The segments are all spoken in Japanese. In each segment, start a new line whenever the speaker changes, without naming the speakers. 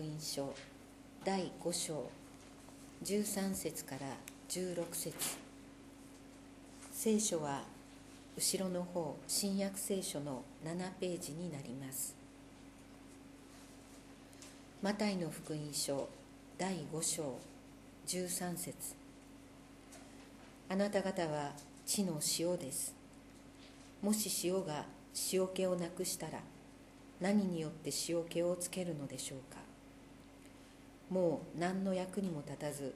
福音書第5章13節から16節。聖書は後ろの方新約聖書の7ページになります。マタイの福音書第5章13節。あなた方は地の塩です。もし塩が塩気をなくしたら何によって塩気をつけるのでしょうか？もう何の役にも立たず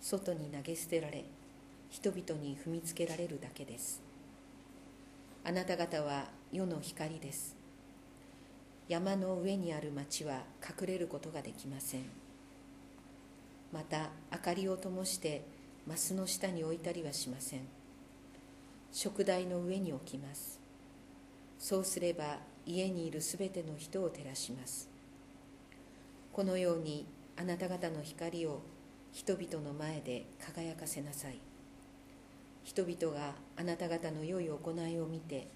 外に投げ捨てられ人々に踏みつけられるだけです。あなた方は世の光です。山の上にある町は隠れることができません。また明かりを灯してマスの下に置いたりはしません。食台の上に置きます。そうすれば家にいるすべての人を照らします。このようにあなた方の光を人々の前で輝かせなさい。人々があなた方の良い行いを見て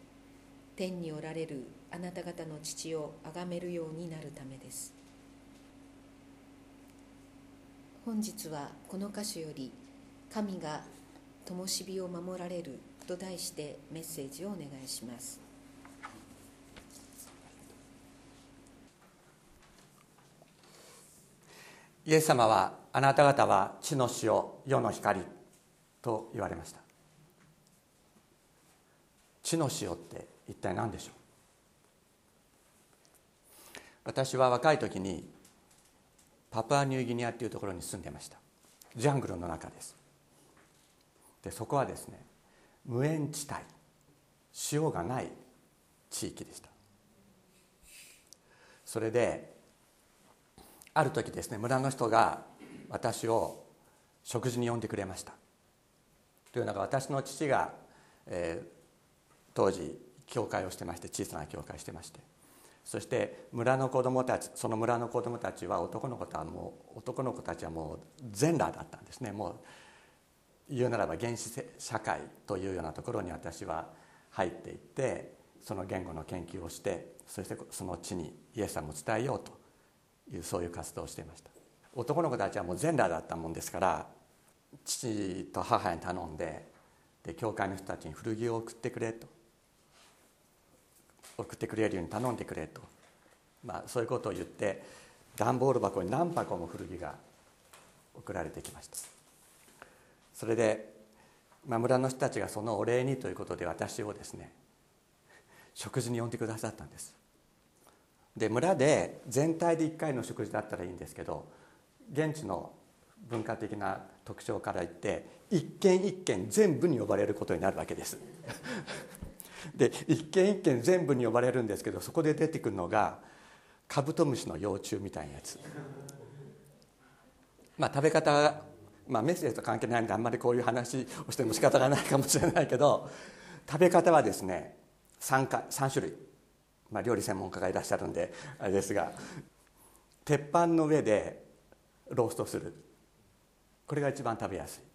天におられるあなた方の父を崇めるようになるためです。本日はこの箇所より「神が灯火を守られる」と題してメッセージをお願いします。
イエス様はあなた方は地の塩世の光と言われました。地の塩って一体何でしょう？私は若い時にパプアニューギニアっていうところに住んでました。ジャングルの中です。でそこはですね無塩地帯。塩がない地域でした。それである時ですね村の人が私を食事に呼んでくれました。というのが私の父が、えー、当時教会をしてまして小さな教会をしてまして。そして村の子供たちその村の子供たちは男の子とはもう男の子たちはもう全裸だったんですね。もう言うならば原始社会というようなところに私は入っていってその言語の研究をしてそしてその地にイエス様を伝えようというそういう活動をしていました。男の子たちはもう全裸だったもんですから父と母に頼んでで教会の人たちに古着を送ってくれと。送ってくれるように頼んでくれと、まあ、そういうことを言って段ボール箱に何箱も古着が送られてきました。それで、まあ、村の人たちがそのお礼にということで私をですね食事に呼んでくださったんです。で村で全体で1回の食事だったらいいんですけど現地の文化的な特徴から言って一軒一軒全部に呼ばれることになるわけです。で一軒一軒全部に呼ばれるんですけどそこで出てくるのがカブトムシの幼虫みたいなやつ。まあ食べ方まあメッセージと関係ないんであんまりこういう話をしても仕方がないかもしれないけど食べ方はですね 3, か3種類。まあ、料理専門家がいらっしゃるんであれですが鉄板の上でローストする。これが一番食べやすい。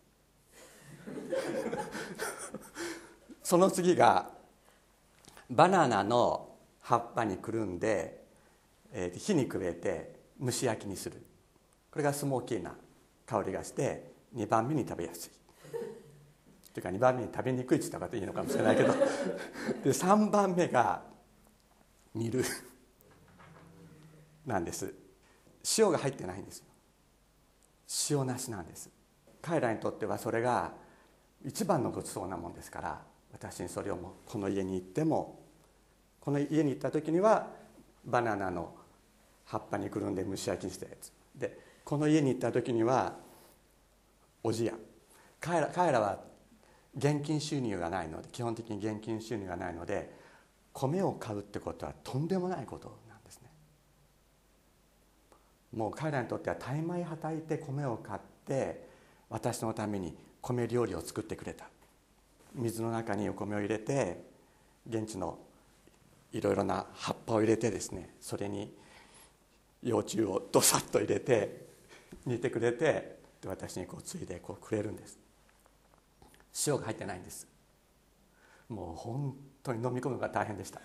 その次がバナナの葉っぱにくるんで、えー、火にくべて蒸し焼きにする。これがスモーキーな香りがして2番目に食べやすい。というか2番目に食べにくいって言った方がいいのかもしれないけど。で3番目が煮る。なんです。塩が入ってないんですよ。塩なしなんです。彼らにとってはそれが一番のごちそうなもんですから私にそれをもこの家に行ってもこの家に行った時にはバナナの葉っぱにくるんで蒸し焼きにしたやつ。でこの家に行った時にはおじや。彼ら彼らは現金収入がないので基本的に現金収入がないので米を買うってことはとんでもないことなんですね。もう彼らにとっては大枚はたいて米を買って私のために米料理を作ってくれた。水の中にお米を入れて現地のいろいろな葉っぱを入れてですねそれに幼虫をどさっと入れて煮てくれて私にこうついでこうくれるんです。塩が入ってないんです。もう本当に飲み込むのが大変でした、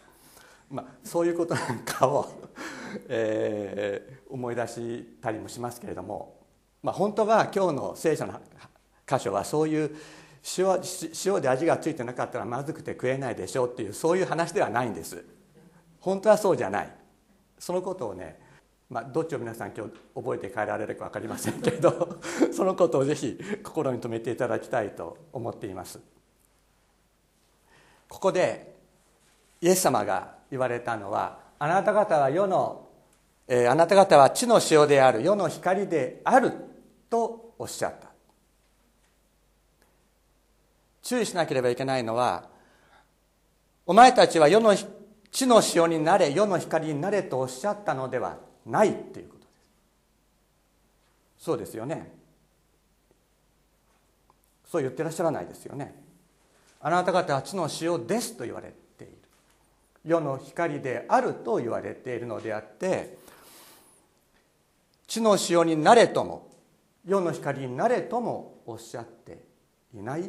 まあ、そういうことなんかを えー、思い出したりもしますけれども、まあ、本当は今日の聖書の箇所はそういう塩塩で味がついてなかったらまずくて食えないでしょうっていうそういう話ではないんです。本当はそうじゃない。そのことをねまあ、どっちを皆さん今日覚えて帰られるか分かりませんけど そのことをぜひ心に留めていただきたいと思っています。ここでイエス様が言われたのはあなた方は世の、えー、あなた方は地の塩である世の光であるとおっしゃった。注意しなければいけないのはお前たちは世の地の塩になれ世の光になれとおっしゃったのではないっていうことです。そうですよね。そう言ってらっしゃらないですよね。あなた方は地の塩ですと言われて世の光であると言われているのであって地の塩になれとも世の光になれともおっしゃっていないっ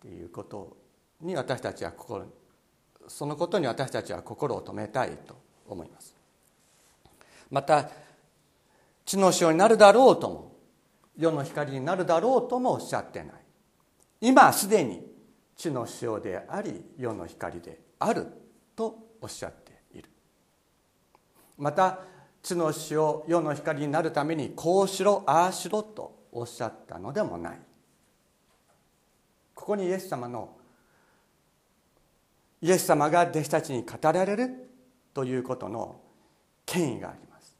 ていうことに私たちは心そのことに私たちは心を止めたいと思います。また地の塩になるだろうとも世の光になるだろうともおっしゃってない。今すでに地の塩であり世の光であるとおっしゃっている。また地の塩世の光になるためにこうしろああしろとおっしゃったのでもない。ここにイエス様のイエス様が弟子たちに語られるということの権威があります。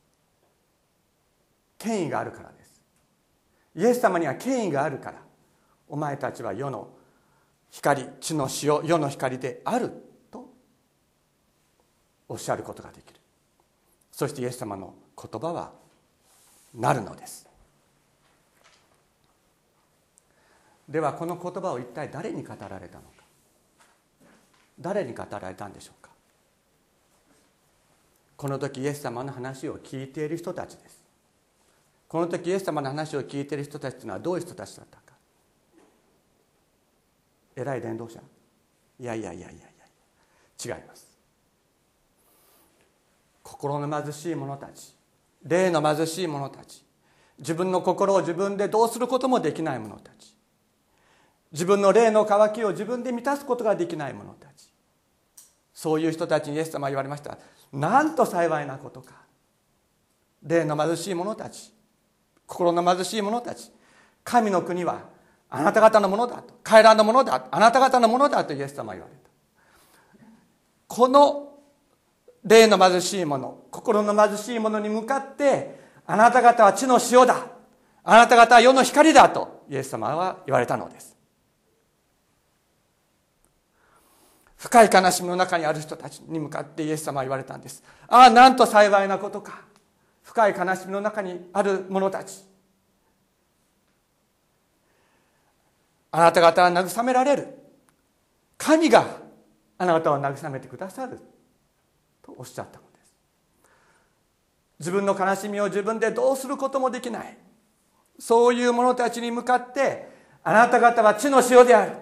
権威があるからです。イエス様には権威があるからお前たちは世の光地の塩世の光である。おっしゃることができる。そしてイエス様の言葉はなるのです。ではこの言葉を一体誰に語られたのか。誰に語られたんでしょうか。この時イエス様の話を聞いている人たちです。この時イエス様の話を聞いている人たちというのはどういう人たちだったか。偉い伝道者。いやいやいやいやいや。違います。心の貧しい者たち。霊の貧しい者たち。自分の心を自分でどうすることもできない者たち。自分の霊の渇きを自分で満たすことができない者たち。そういう人たちにイエス様は言われました。なんと幸いなことか。霊の貧しい者たち。心の貧しい者たち。神の国はあなた方のものだと。帰らんのものだ。あなた方のものだとイエス様は言われた。この霊の貧しい者心の貧しい者に向かってあなた方は地の塩だ。あなた方は世の光だとイエス様は言われたのです。深い悲しみの中にある人たちに向かってイエス様は言われたんです。ああなんと幸いなことか。深い悲しみの中にある者たち。あなた方は慰められる。神があなたを慰めてくださる。とおっしゃったのです。自分の悲しみを自分でどうすることもできない。そういう者たちに向かってあなた方は地の塩である。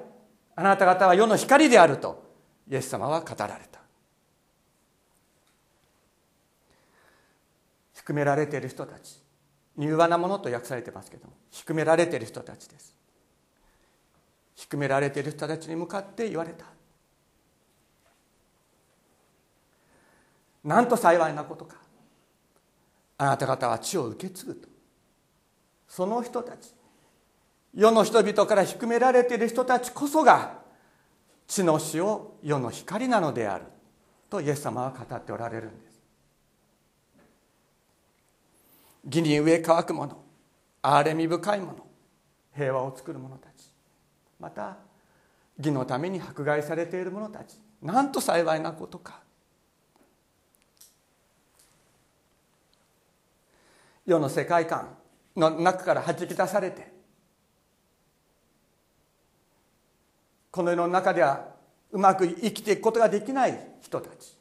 あなた方は世の光であるとイエス様は語られた。低められている人たち柔和なものと訳されてますけども低められている人たちです。低められている人たちに向かって言われた。なんと幸いなことか。あなた方は地を受け継ぐと。その人たち世の人々から低められている人たちこそが地の塩世の光なのである。とイエス様は語っておられるんです。義に植え乾く者憐れみ深い者平和を作る者たち。また義のために迫害されている者たち。なんと幸いなことか。世の世界観の中からはじき出されてこの世の中ではうまく生きていくことができない人たち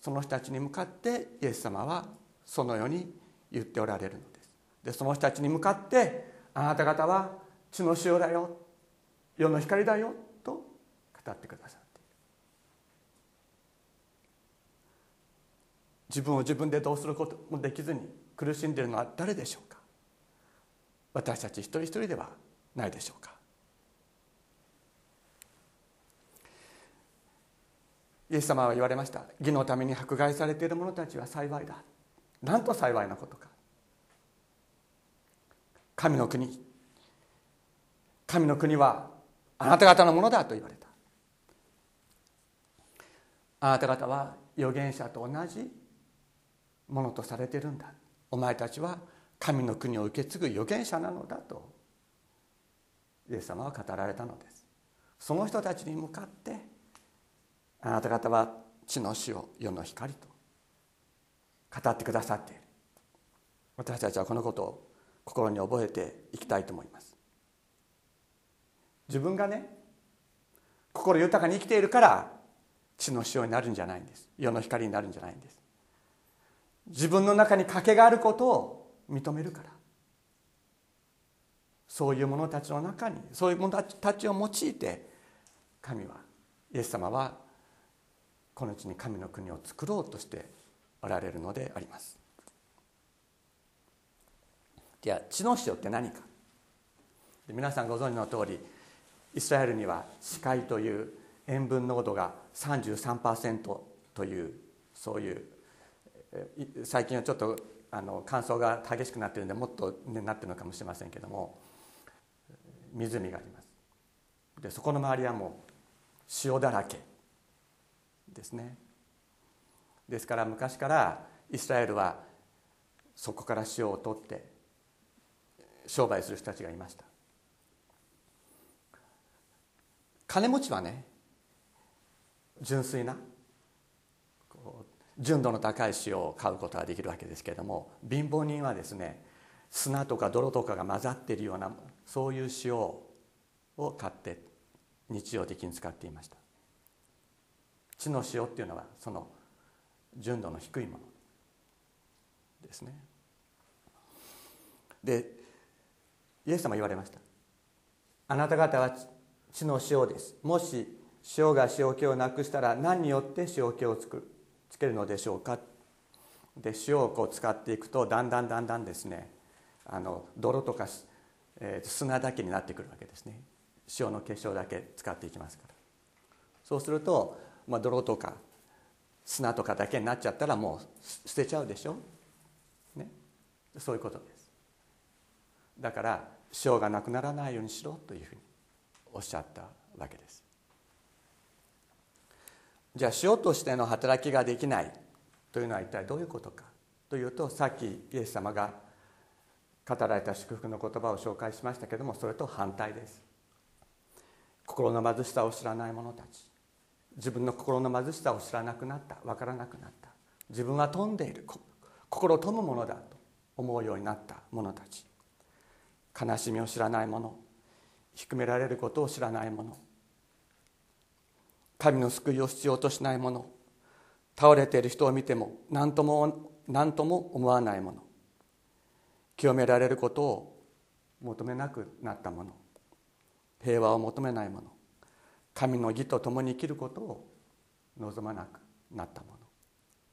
その人たちに向かってイエス様はそのように言っておられるのです。でその人たちに向かってあなた方は血の塩だよ世の光だよと語ってくださっている。自分を自分でどうすることもできずに苦しんでいるのは誰でしょうか？私たち一人一人ではないでしょうか？イエス様は言われました。義のために迫害されている者たちは幸いだ。なんと幸いなことか。神の国。神の国はあなた方のものだと言われた。あなた方は預言者と同じものとされているんだ。お前たちは神の国を受け継ぐ預言者なのだとイエス様は語られたのです。その人たちに向かってあなた方は地の死を世の光と語ってくださっている。私たちはこのことを心に覚えていきたいと思います。自分がね心豊かに生きているから地の塩になるんじゃないんです。世の光になるんじゃないんです。自分の中に賭けがあることを認めるから。そういう者たちの中にそういう者たちを用いて神はイエス様はこの地に神の国を作ろうとしておられるのであります。では地の塩って何か。皆さんご存知の通りイスラエルには死海という塩分濃度が33%というそういう最近はちょっとあの乾燥が激しくなっているのでもっと、ね、なってるのかもしれませんけども湖があります。でそこの周りはもう塩だらけですね。ですから昔からイスラエルはそこから塩を取って商売する人たちがいました。金持ちはね純粋な純度の高い塩を買うことができるわけですけれども貧乏人はですね砂とか泥とかが混ざっているようなそういう塩を買って日常的に使っていました。地の塩っていうのはその純度の低いものですね。でイエス様言われました。あなた方は地の塩です。もし塩が塩気をなくしたら何によって塩気をつく？つけるのでしょうか？で塩をこう使っていくとだんだんだんだんですね。あの泥とか、えー、砂だけになってくるわけですね。塩の結晶だけ使っていきますから。そうすると、まあ、泥とか砂とかだけになっちゃったらもう捨てちゃうでしょ、ね、そういうことです。だから塩がなくならないようにしろというふうにおっしゃったわけです。じゃあ塩としての働きができない。というのは一体どういうことか。というとさっきイエス様が語られた祝福の言葉を紹介しましたけれどもそれと反対です。心の貧しさを知らない者たち。自分の心の貧しさを知らなくなった。分からなくなった。自分は富んでいる。心を富むものだと。思うようになった者たち。悲しみを知らない者。低められることを知らない者。神の救いを必要としない者倒れている人を見ても何とも何とも思わない者清められることを求めなくなった者平和を求めない者神の義と共に生きることを望まなくなった者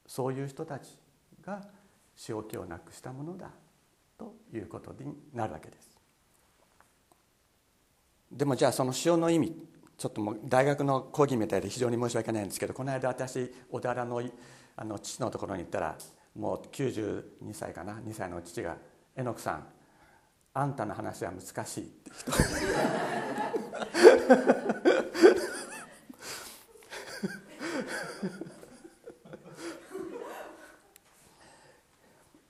そういう人たちが正気をなくしたものだということになるわけです。でもじゃあその塩の意味ちょっともう大学の講義みたいで非常に申し訳ないんですけどこの間私小田原のあの父のところに行ったらもう92歳かな？2歳の父が「榎木さんあんたの話は難しい」って人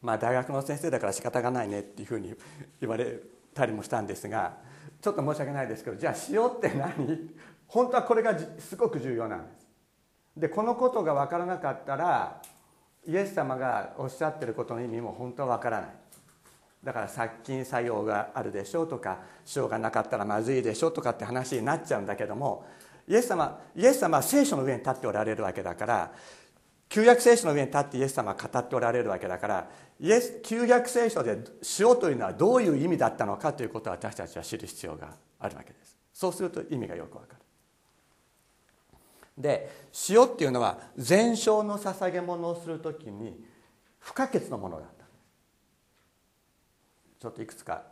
まあ大学の先生だから仕方がないねっていうふうに言われたりもしたんですがちょっと申し訳ないですけどじゃあ塩って何？本当はこれがすごく重要なんです。でこのことが分からなかったらイエス様がおっしゃってることの意味も本当は分からない。だから殺菌作用があるでしょうとか塩がなかったらまずいでしょうとかって話になっちゃうんだけどもイエス様イエス様は聖書の上に立っておられるわけだから旧約聖書の上に立ってイエス様は語っておられるわけだからイエス旧約聖書で塩というのはどういう意味だったのかということを私たちは知る必要があるわけです。そうすると意味がよくわかる。で塩っていうのは全焼の捧げ物をするときに不可欠のものだった。ちょっといくつか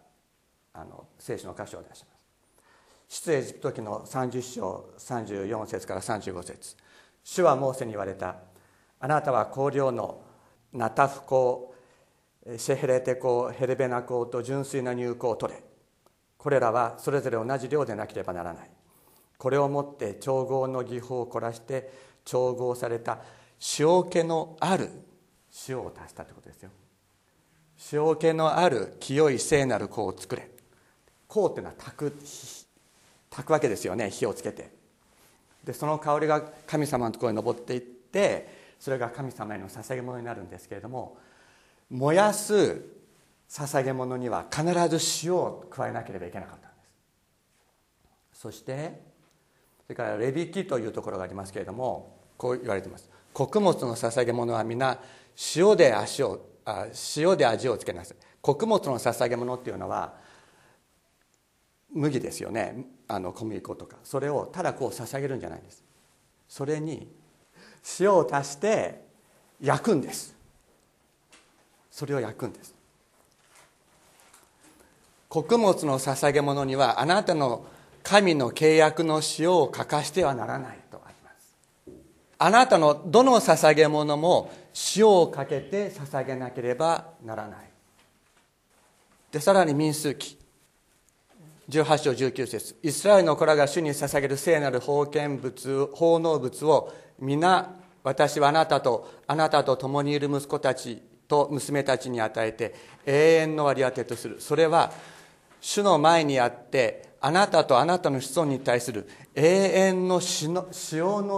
あの聖書の箇所を出します。出エジプト記の30章34節から35節。主はモーセに言われた。あなたは香料のナタフ香シェヘレテ香ヘレベナ香と純粋な乳香を取れ。これらはそれぞれ同じ量でなければならない。これをもって調合の技法を凝らして調合された塩気のある塩を足したということですよ。塩気のある清い聖なる香を作れ。香っていうのは炊く炊くわけですよね。火をつけて。でその香りが神様のところに登っていってそれが神様への捧げ物になるんですけれども燃やす捧げ物には必ず塩を加えなければいけなかったんです。そしてそれからレビキというところがありますけれどもこう言われてます。穀物の捧げ物は皆塩で足をあ塩で味をつけなさい。穀物の捧げ物っていうのは麦ですよね。あの小麦粉とか。それをただこう捧げるんじゃないんです。それに塩を足して焼くんです。それを焼くんです。穀物の捧げ物にはあなたの神の契約の塩を欠かしてはならないとあります。あなたのどの捧げ物も塩をかけて捧げなければならない。でさらに民数記。18章19節。イスラエルの子らが主に捧げる聖なる封建物奉納物を皆私はあなたとあなたと共にいる息子たちと娘たちに与えて永遠の割り当てとする。それは主の前にあってあなたとあなたの子孫に対する永遠の塩の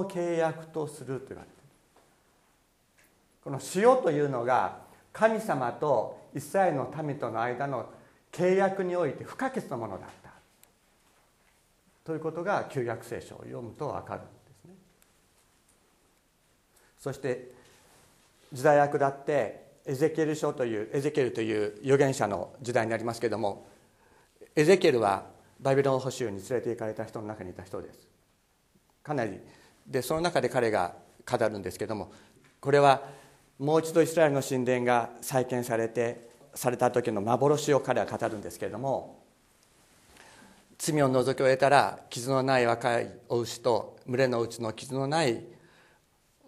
契約とすると言われてこの塩というのが神様とイスラエルの民との間の契約において不可欠なものだった。ということが旧約聖書を読むと分かる。そして時代役だってエゼキエル書というエゼキエルという預言者の時代になりますけれどもエゼキエルはバビロン捕囚に連れて行かれた人の中にいた人です。かなり。でその中で彼が語るんですけどもこれはもう一度イスラエルの神殿が再建されてされた時の幻を彼は語るんですけれども罪を除き終えたら傷のない若いお牛と群れのうちの傷のない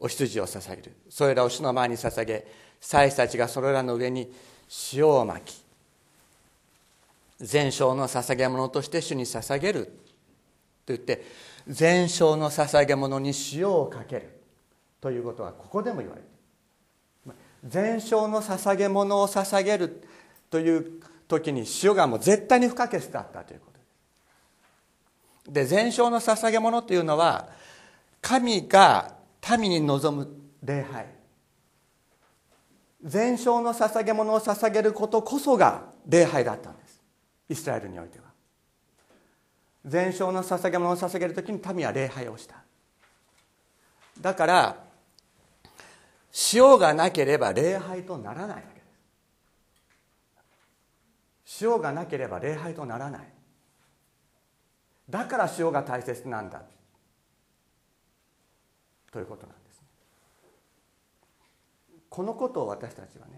お羊を捧げる。それらを主の前に捧げ祭司たちがそれらの上に塩をまき全焼の捧げ物として主に捧げる。と言って全焼の捧げ物に塩をかける。ということはここでも言われている。全焼の捧げ物を捧げる。という時に塩がもう絶対に不可欠だったということです。で全焼の捧げ物というのは神が民に望む礼拝。全焼の捧げ物を捧げることこそが礼拝だったんです。イスラエルにおいては。全焼の捧げ物を捧げる時に民は礼拝をした。だから塩がなければ礼拝とならないわけです。塩がなければ礼拝とならない。だから塩が大切なんだ。ということなんですね。このことを私たちはね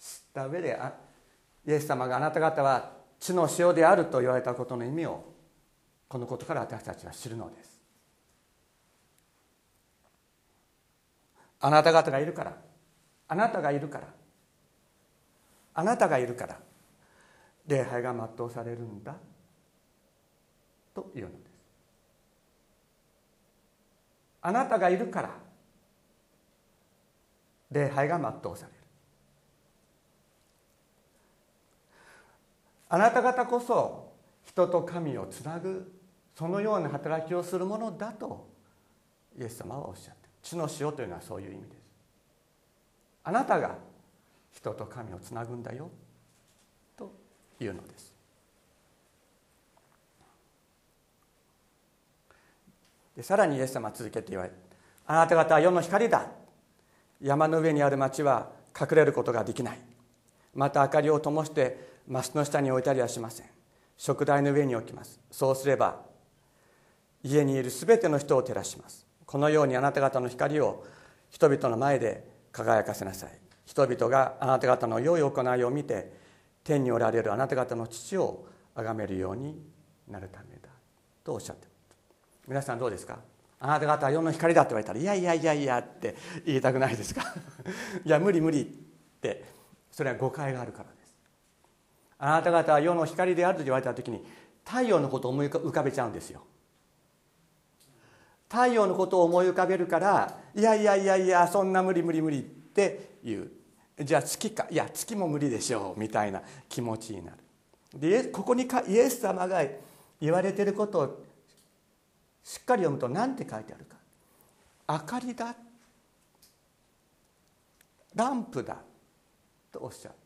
知った上であイエス様があなた方は地の塩であると言われたことの意味をこのことから私たちは知るのです。あなた方がいるから。あなたがいるから。あなたがいるから。礼拝が全うされるんだ。というのです。あなたがいるから。礼拝が全うされる。あなた方こそ人と神をつなぐそのような働きをするものだとイエス様はおっしゃって地の塩というのはそういう意味です。あなたが人と神をつなぐんだよというのです。でさらにイエス様は続けて言われあなた方は世の光だ。山の上にある町は隠れることができない。また明かりを灯してマスの下に置いたりはしません。食台の上に置きます。そうすれば家にいるすべての人を照らします。このようにあなた方の光を人々の前で輝かせなさい。人々があなた方の良い行いを見て天におられるあなた方の父を崇めるようになるためだ。とおっしゃって皆さんどうですか？あなた方は世の光だって言われたらいやいやいやいやって言いたくないですか？いや無理無理ってそれは誤解があるからです。あなた方は世の光であると言われた時に太陽のことを思い浮かべちゃうんですよ。太陽のことを思い浮かべるからいやいやいやいやそんな無理無理無理っていう。じゃあ月かいや月も無理でしょうみたいな気持ちになる。でここにかイエス様が言われてることをしっかり読むと何て書いてあるか。明かりだ。ランプだ。とおっしゃって。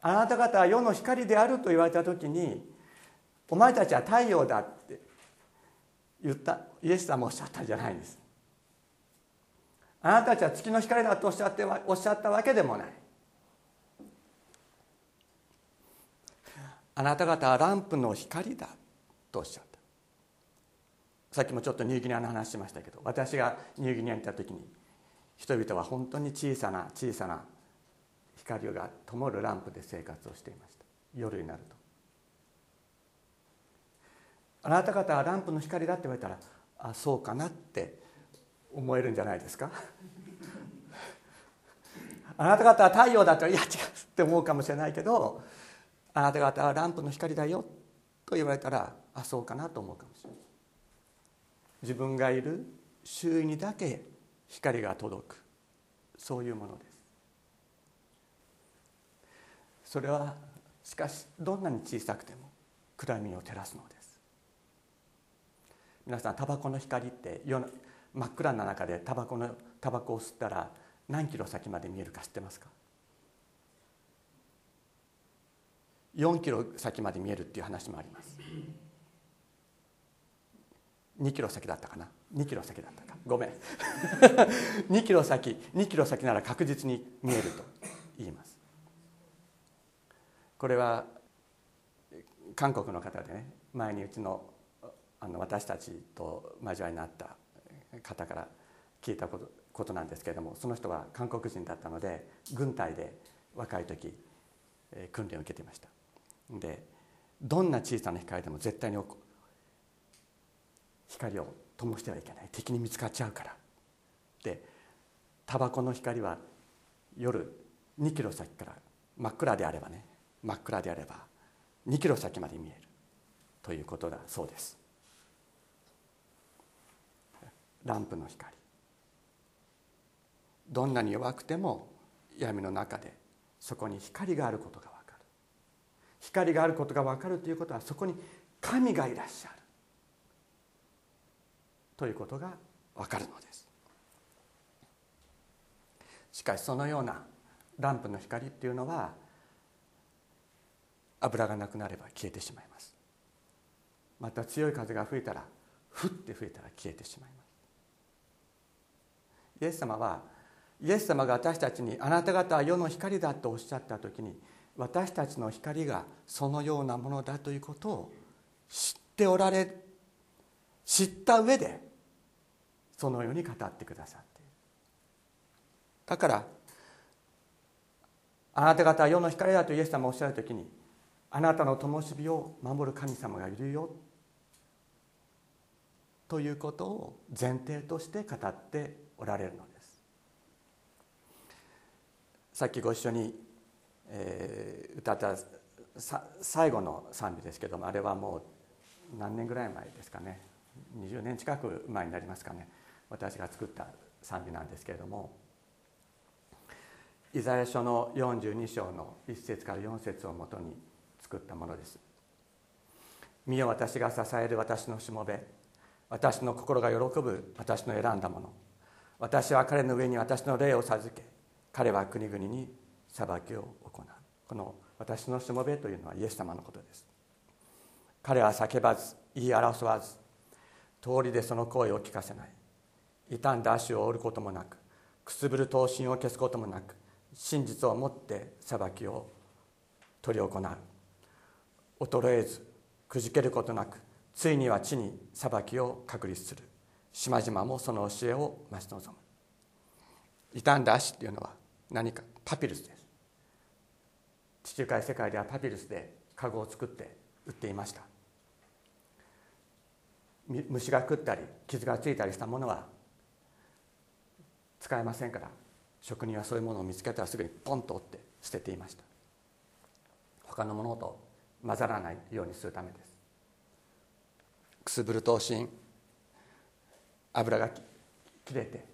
あなた方は世の光であると言われた時にお前たちは太陽だって。言った。イエス様おっしゃったじゃないんです。あなたたちは月の光だとおっしゃっておっしゃったわけでもない。あなた方はランプの光だとおっしゃった。さっきもちょっとニューギニアの話しましたけど私がニューギニアに行った時に人々は本当に小さな小さな光が灯るランプで生活をしていました。夜になると。あなた方はランプの光だって言われたらあそうかなって思えるんじゃないですか？あなた方は太陽だといや違うって思うかもしれないけどあなた方はランプの光だよと言われたらあそうかなと思うかもしれない。自分がいる周囲にだけ光が届く。そういうものです。それはしかしどんなに小さくても暗闇を照らすのです。皆さんタバコの光って夜真っ暗な中でタバコのタバコを吸ったら何キロ先まで見えるか知ってますか？4キロ先まで見えるっていう話もあります。2キロ先だったかな？2キロ先だったか。ごめん。2キロ先2キロ先なら確実に見えると言います。これは韓国の方でね前にうちのあの私たちと交わりになった方から聞いたことことなんですけれどもその人は韓国人だったので軍隊で若い時訓練を受けていました。でどんな小さな光でも絶対に光を灯してはいけない。敵に見つかっちゃうから。でタバコの光は夜2キロ先から真っ暗であればね真っ暗であれば2キロ先まで見えるということだそうです。ランプの光。どんなに弱くても闇の中でそこに光があることが分かる。光があることが分かるということはそこに神がいらっしゃる。ということが分かるのです。しかしそのようなランプの光っていうのは油がなくなれば消えてしまいます。また強い風が吹いたらふって吹いたら消えてしまいます。イエス様はイエス様が私たちにあなた方は世の光だとおっしゃった時に私たちの光がそのようなものだということを知っておられ知った上でそのように語ってくださっている。だからあなた方は世の光だとイエス様おっしゃる時にあなたの灯火を守る神様がいるよということを前提として語っておられるのです。さっきご一緒に、えー、歌った最後の賛美ですけどもあれはもう何年ぐらい前ですかね。20年近く前になりますかね私が作った賛美なんですけれどもイザヤ書の42章の1節から4節をもとに作ったものです。見よ私が支える私のしもべ私の心が喜ぶ私の選んだもの。私は彼の上に私の霊を授け彼は国々に裁きを行う。この私のしもべというのはイエス様のことです。彼は叫ばず言い争わず通りでその声を聞かせない。傷んだ足を折ることもなくくすぶる刀身を消すこともなく真実をもって裁きを執り行う。衰えずくじけることなくついには地に裁きを確立する。島々もその教えを待ち望む。傷んだ足っていうのは何かパピルスです。地中海世界ではパピルスでカゴを作って売っていました。虫が食ったり傷がついたりしたものは使えませんから職人はそういうものを見つけたらすぐにポンと折って捨てていました。他のものと混ざらないようにするためです。くすぶると芯油が切れて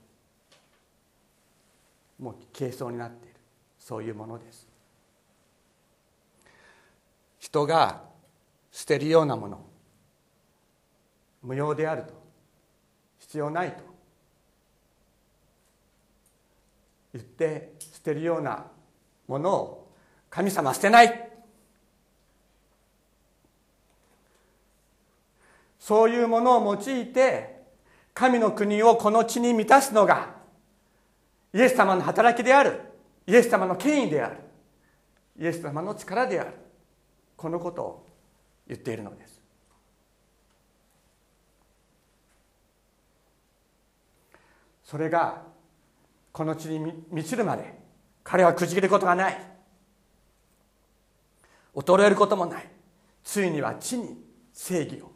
もう軽装になっている。そういうものです。人が捨てるようなもの無用であると必要ないと言って捨てるようなものを神様捨てない。そういうものを用いて神の国をこの地に満たすのがイエス様の働きであるイエス様の権威であるイエス様の力であるこのことを言っているのです。それがこの地に満ちるまで彼はくじけることがない。衰えることもない。ついには地に正義を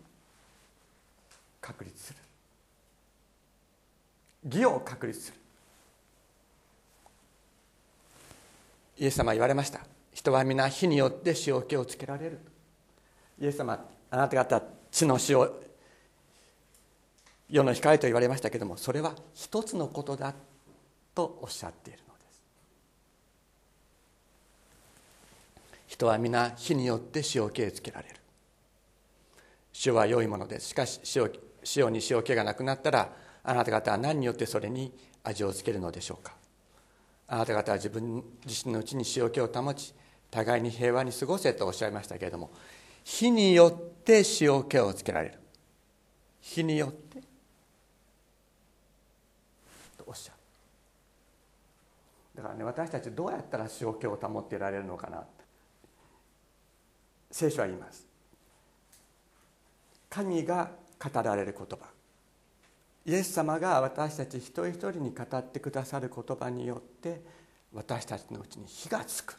確立する。義を確立する。イエス様は言われました。人は皆火によって塩気をつけられる。イエス様あなた方地の塩世の光と言われましたけれどもそれは一つのことだとおっしゃっているのです。人は皆火によって塩気をつけられる。塩は良いものです。しかし塩塩に塩気がなくなったらあなた方は何によってそれに味をつけるのでしょうか。あなた方は自分自身のうちに塩気を保ち互いに平和に過ごせとおっしゃいましたけれども火によって塩気をつけられる。火によって。とおっしゃる。だからね私たちどうやったら塩気を保っていられるのかな。聖書は言います。神が語られる言葉。イエス様が私たち一人一人に語ってくださる言葉によって私たちのうちに火がつく。っ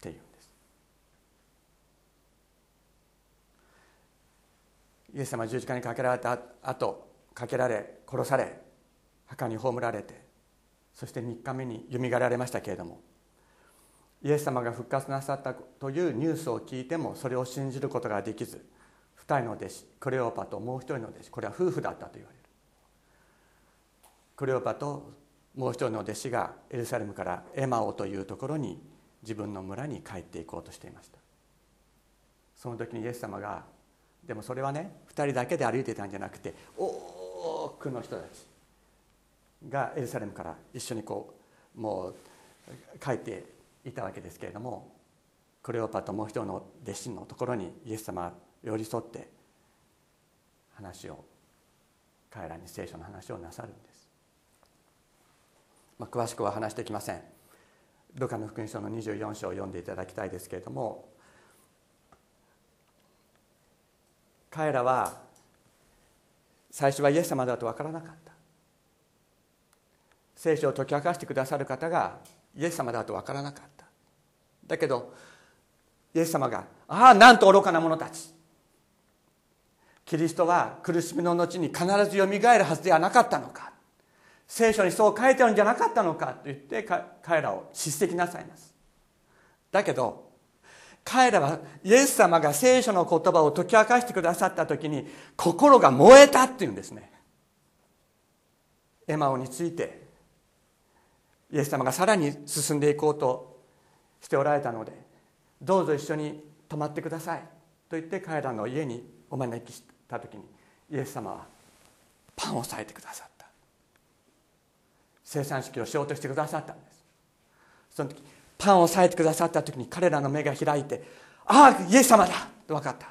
ていうんです。イエス様十字架にかけられた後かけられ殺され墓に葬られてそして3日目によみがえられましたけれどもイエス様が復活なさったというニュースを聞いてもそれを信じることができず2人の弟子クレオパともう一人の弟子これは夫婦だったと言われる。クレオパともう一人の弟子がエルサレムからエマオというところに自分の村に帰っていこうとしていました。その時にイエス様がでもそれはね2人だけで歩いていたんじゃなくて多くの人たち。がエルサレムから一緒にこうもう帰っていたわけですけれどもクレオパともう一人の弟子のところにイエス様は寄り添って話を彼らに聖書の話をなさるんです、まあ、詳しくは話してきません。ルカの福音書の24章を読んでいただきたいですけれども彼らは最初はイエス様だと分からなかった。聖書を解き明かしてくださる方がイエス様だと分からなかった。だけどイエス様が「ああなんと愚かな者たち」キリストは苦しみの後に必ずよみがえるはずではなかったのか。聖書にそう書いてあるんじゃなかったのか。と言って彼らを叱責なさいます。だけど彼らはイエス様が聖書の言葉を解き明かしてくださった時に心が燃えたっていうんですね。エマオについてイエス様がさらに進んでいこうとしておられたのでどうぞ一緒に泊まってくださいと言って彼らの家にお招きした時にイエス様はパンを裂いてくださった。生産式をしようとしてくださったんです。その時パンを裂いてくださった時に彼らの目が開いてああイエス様だと分かった。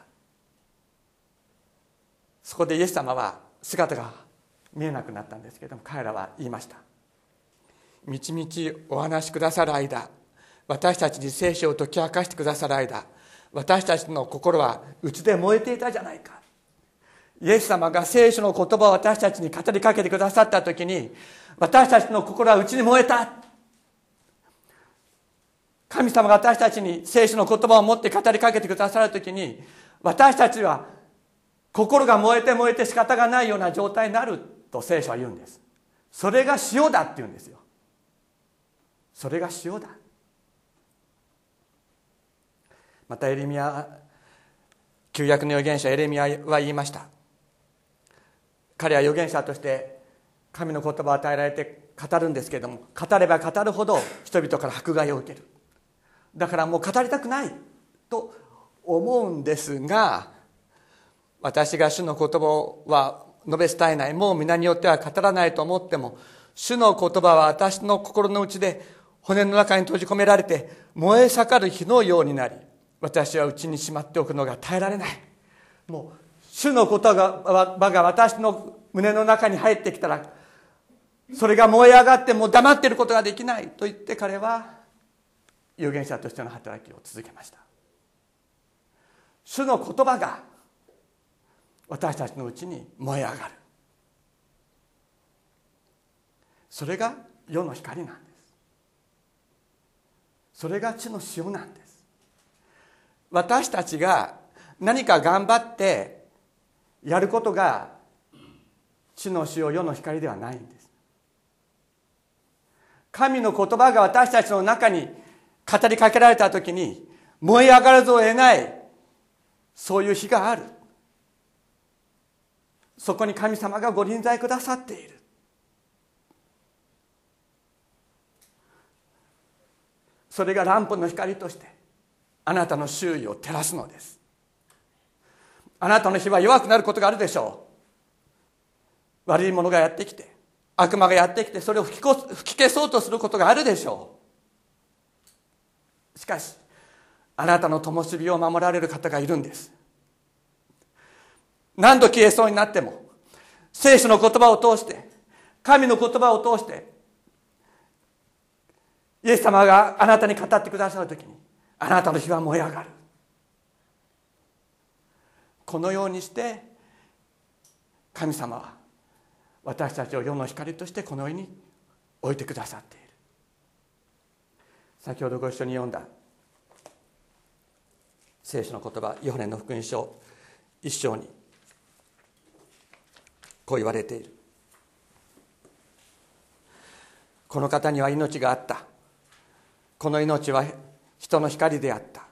そこでイエス様は姿が見えなくなったんですけれども彼らは言いました「みちみちお話しくださる間私たちに聖書を解き明かしてくださる間私たちの心はうちで燃えていたじゃないか。イエス様が聖書の言葉を私たちに語りかけてくださった時に私たちの心は内に燃えた。神様が私たちに聖書の言葉を持って語りかけてくださる時に私たちは心が燃えて燃えて仕方がないような状態になると聖書は言うんです。それが塩だって言うんですよ。それが塩だ。またエレミア旧約の預言者エレミアは言いました。彼は預言者として神の言葉を与えられて語るんですけれども語れば語るほど人々から迫害を受ける。だからもう語りたくないと思うんですが私が主の言葉は述べ伝えない。もう皆によっては語らないと思っても主の言葉は私の心の内で骨の中に閉じ込められて燃え盛る火のようになり私は内にしまっておくのが耐えられない。もう主の言葉が私の胸の中に入ってきたらそれが燃え上がってもう黙っていることができないと言って彼は預言者としての働きを続けました。主の言葉が私たちのうちに燃え上がる。それが世の光なんです。それが地の塩なんです。私たちが何か頑張ってやることが地の塩世の光ではないんです。神の言葉が私たちの中に語りかけられた時に燃え上がるぞを得ないそういう日がある。そこに神様がご臨在くださっている。それがランプの光としてあなたの周囲を照らすのです。あなたの火は弱くなることがあるでしょう。悪いものがやってきて悪魔がやってきてそれを吹き吹き消そうとすることがあるでしょう。しかしあなたの灯火を守られる方がいるんです。何度消えそうになっても聖書の言葉を通して神の言葉を通してイエス様があなたに語ってくださる時にあなたの火は燃え上がる。このようにして神様は私たちを世の光としてこの世に置いてくださっている。先ほどご一緒に読んだ聖書の言葉ヨハネの福音書一章にこう言われている。この方には命があった。この命は人の光であった。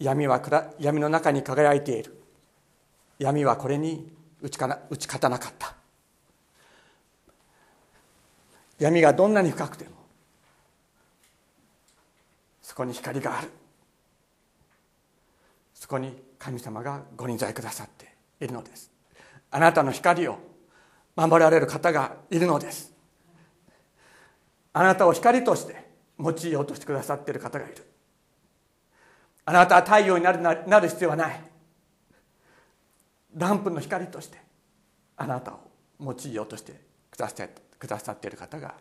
闇は闇の中に輝いている。闇はこれに打ちかな打ち勝たなかった。闇がどんなに深くてもそこに光がある。そこに神様がご臨在くださっているのです。あなたの光を守られる方がいるのです。あなたを光として用いようとしてくださっている方がいる。あなたは太陽になるなる必要はない。ランプの光としてあなたを用いようとしてくださくださっている方が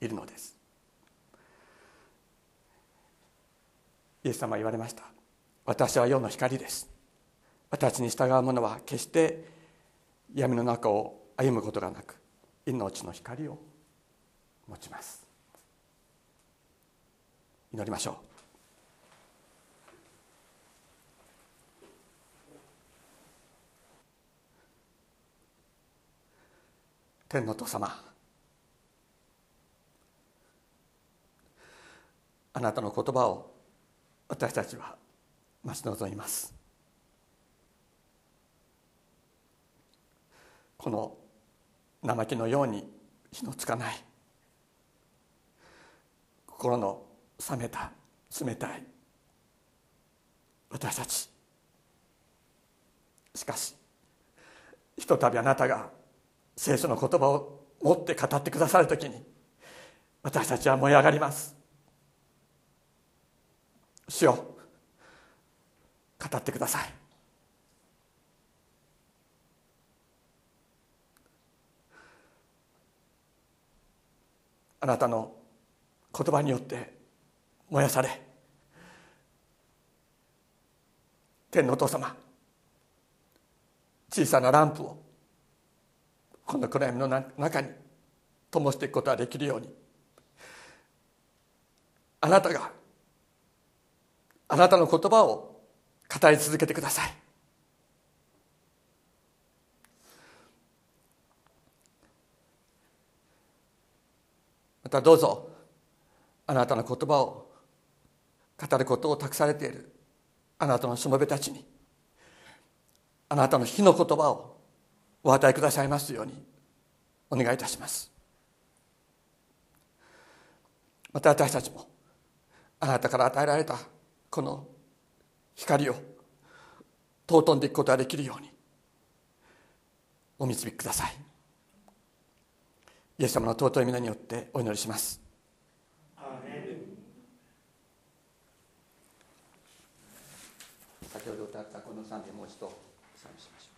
いるのです。イエス様は言われました。私は世の光です。私に従う者は決して闇の中を歩むことがなく命の光を持ちます。祈りましょう。天の父様あなたの言葉を私たちは待ち望みます。この生木のように火のつかない心の冷めた冷たい。私たち。しかしひとたびあなたが聖書の言葉を持って語ってくださるときに私たちは燃え上がります。主よ語ってください。あなたの言葉によって燃やされ。天のお父様。小さなランプをこの暗闇の中に灯していくことができるように。あなたがあなたの言葉を語り続けてください。またどうぞあなたの言葉を語ることを託されている。あなたのしもべたちに。あなたの火の言葉をお与えくださいますように。お願いいたします。また私たちもあなたから与えられたこの光を尊んでいくことができるようにお導きください。イエス様の尊い皆によってお祈りします。先ほど歌ったこの3でもう一度賛美しましょう。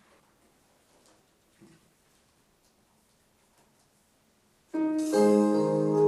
thank you